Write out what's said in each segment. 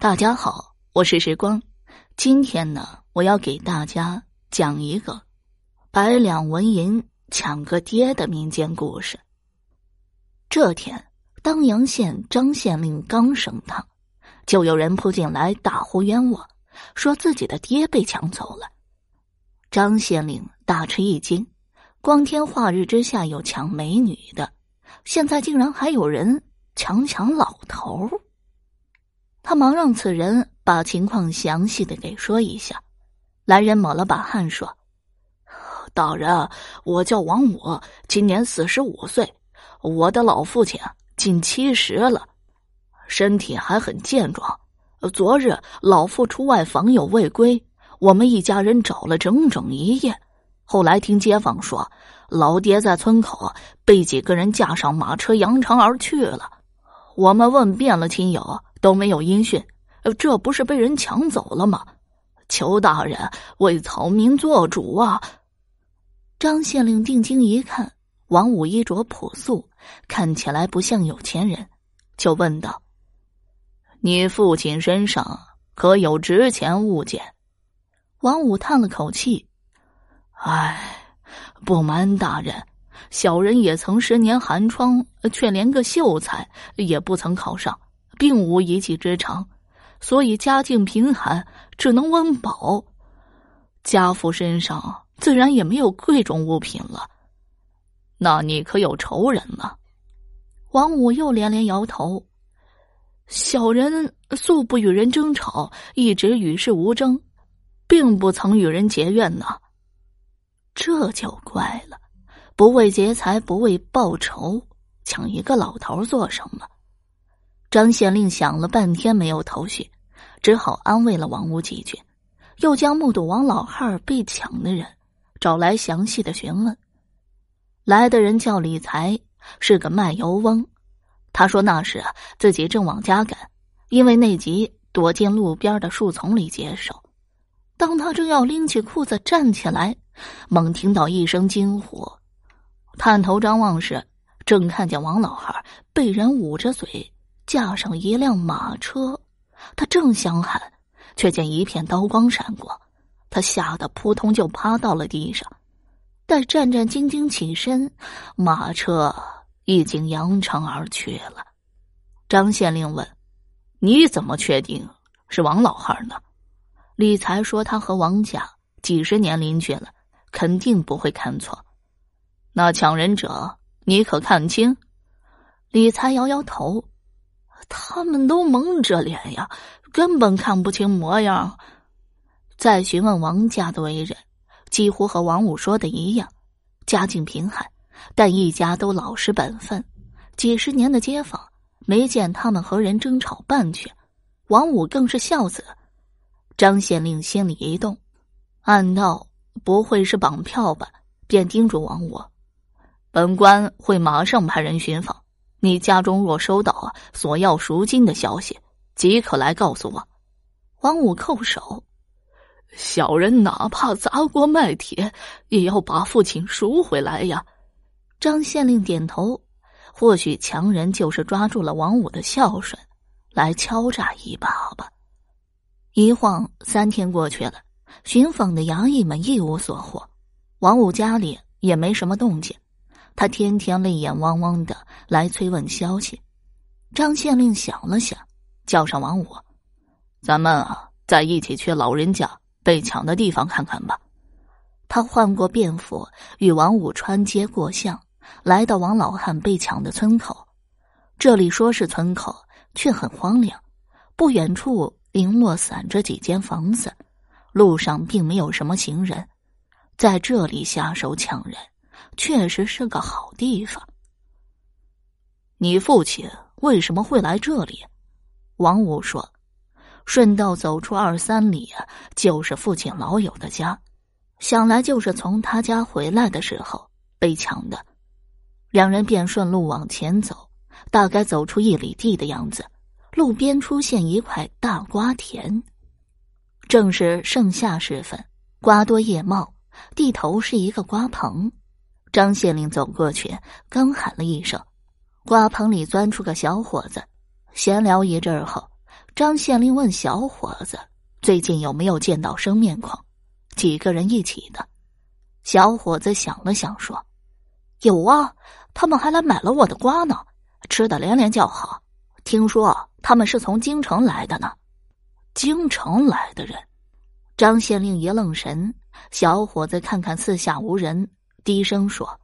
大家好，我是时光。今天呢，我要给大家讲一个百两纹银抢个爹的民间故事。这天，当阳县张县令刚升堂，就有人扑进来大呼冤枉，说自己的爹被抢走了。张县令大吃一惊，光天化日之下有抢美女的，现在竟然还有人强抢老头他忙让此人把情况详细的给说一下。来人抹了把汗说：“大人，我叫王五，今年四十五岁，我的老父亲近七十了，身体还很健壮。昨日老父出外访友未归，我们一家人找了整整一夜。后来听街坊说，老爹在村口被几个人架上马车扬长而去了。我们问遍了亲友。”都没有音讯，这不是被人抢走了吗？求大人为草民做主啊！张县令定睛一看，王五衣着朴素，看起来不像有钱人，就问道：“你父亲身上可有值钱物件？”王五叹了口气：“唉，不瞒大人，小人也曾十年寒窗，却连个秀才也不曾考上。”并无一技之长，所以家境贫寒，只能温饱。家父身上自然也没有贵重物品了。那你可有仇人呢？王五又连连摇头。小人素不与人争吵，一直与世无争，并不曾与人结怨呢。这就怪了，不为劫财，不为报仇，抢一个老头做什么？张县令想了半天没有头绪，只好安慰了王五几句，又将目睹王老汉被抢的人找来详细的询问。来的人叫李才，是个卖油翁。他说那时啊，自己正往家赶，因为内急躲进路边的树丛里解手。当他正要拎起裤子站起来，猛听到一声惊呼，探头张望时，正看见王老汉被人捂着嘴。架上一辆马车，他正想喊，却见一片刀光闪过，他吓得扑通就趴到了地上。待战战兢兢起身，马车已经扬长而去了。张县令问：“你怎么确定是王老汉呢？”李才说：“他和王家几十年邻居了，肯定不会看错。那抢人者，你可看清？”李才摇摇头。他们都蒙着脸呀，根本看不清模样。再询问王家的为人，几乎和王五说的一样，家境贫寒，但一家都老实本分。几十年的街坊，没见他们和人争吵半句。王五更是孝子。张县令心里一动，暗道不会是绑票吧？便叮嘱王五：“本官会马上派人寻访。”你家中若收到索要赎金的消息，即可来告诉我。王五叩首，小人哪怕砸锅卖铁，也要把父亲赎回来呀！张县令点头，或许强人就是抓住了王五的孝顺，来敲诈一把吧。一晃三天过去了，巡访的衙役们一无所获，王五家里也没什么动静。他天天泪眼汪汪的来催问消息，张县令想了想，叫上王五，咱们啊再一起去老人家被抢的地方看看吧。他换过便服，与王五穿街过巷，来到王老汉被抢的村口。这里说是村口，却很荒凉，不远处零落散着几间房子，路上并没有什么行人，在这里下手抢人。确实是个好地方。你父亲为什么会来这里？王五说：“顺道走出二三里，就是父亲老友的家。想来就是从他家回来的时候被抢的。”两人便顺路往前走，大概走出一里地的样子，路边出现一块大瓜田。正是盛夏时分，瓜多叶茂，地头是一个瓜棚。张县令走过去，刚喊了一声，瓜棚里钻出个小伙子。闲聊一阵后，张县令问小伙子：“最近有没有见到生面孔？几个人一起的？”小伙子想了想说：“有啊，他们还来买了我的瓜呢，吃的连连叫好。听说他们是从京城来的呢。”京城来的人，张县令一愣神。小伙子看看四下无人，低声说：“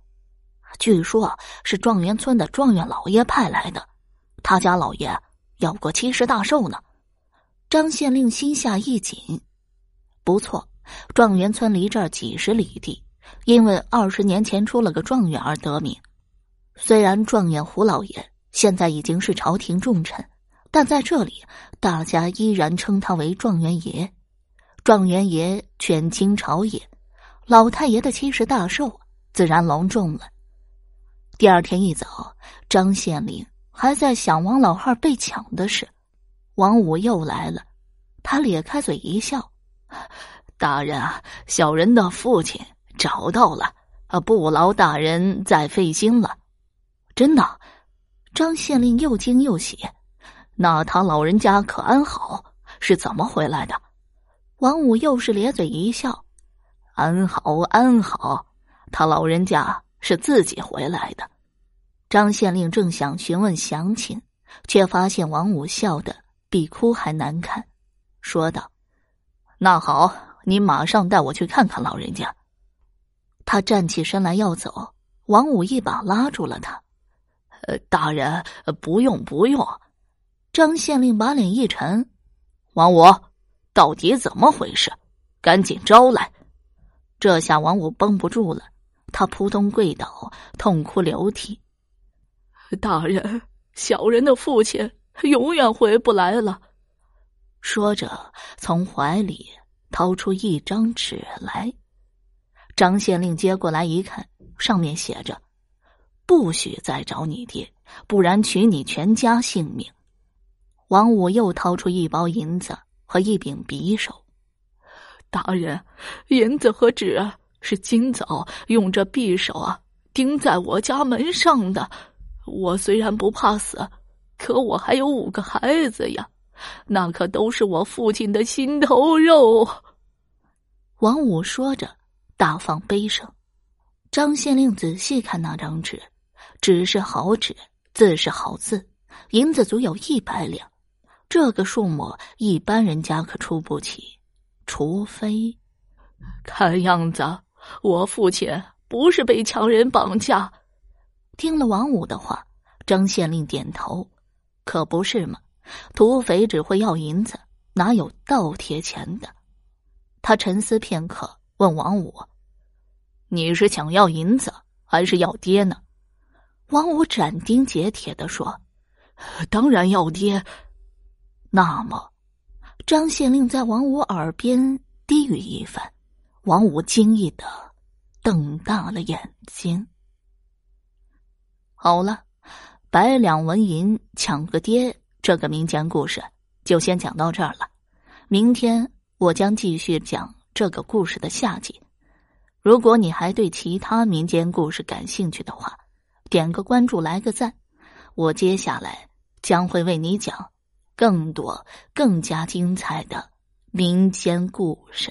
据说是状元村的状元老爷派来的，他家老爷。”要过七十大寿呢，张县令心下一紧。不错，状元村离这儿几十里地，因为二十年前出了个状元而得名。虽然状元胡老爷现在已经是朝廷重臣，但在这里大家依然称他为状元爷。状元爷权倾朝野，老太爷的七十大寿自然隆重了。第二天一早，张县令。还在想王老汉被抢的事，王五又来了。他咧开嘴一笑：“大人啊，小人的父亲找到了，啊，不劳大人再费心了。”真的，张县令又惊又喜。那他老人家可安好？是怎么回来的？王五又是咧嘴一笑：“安好，安好。他老人家是自己回来的。”张县令正想询问详情，却发现王五笑得比哭还难看，说道：“那好，你马上带我去看看老人家。”他站起身来要走，王五一把拉住了他：“呃，大人，不用不用。”张县令把脸一沉：“王五，到底怎么回事？赶紧招来！”这下王五绷不住了，他扑通跪倒，痛哭流涕。大人，小人的父亲永远回不来了。说着，从怀里掏出一张纸来。张县令接过来一看，上面写着：“不许再找你爹，不然取你全家性命。”王五又掏出一包银子和一柄匕首。大人，银子和纸是今早用这匕首啊钉在我家门上的。我虽然不怕死，可我还有五个孩子呀，那可都是我父亲的心头肉。王五说着，大放悲声。张县令仔细看那张纸，纸是好纸，字是好字，银子足有一百两。这个数目一般人家可出不起，除非……看样子我父亲不是被强人绑架。听了王五的话，张县令点头，可不是嘛？土匪只会要银子，哪有倒贴钱的？他沉思片刻，问王五：“你是想要银子，还是要爹呢？”王五斩钉截铁的说：“当然要爹。”那么，张县令在王五耳边低语一番，王五惊异的瞪大了眼睛。好了，百两纹银抢个爹，这个民间故事就先讲到这儿了。明天我将继续讲这个故事的下集。如果你还对其他民间故事感兴趣的话，点个关注，来个赞，我接下来将会为你讲更多、更加精彩的民间故事。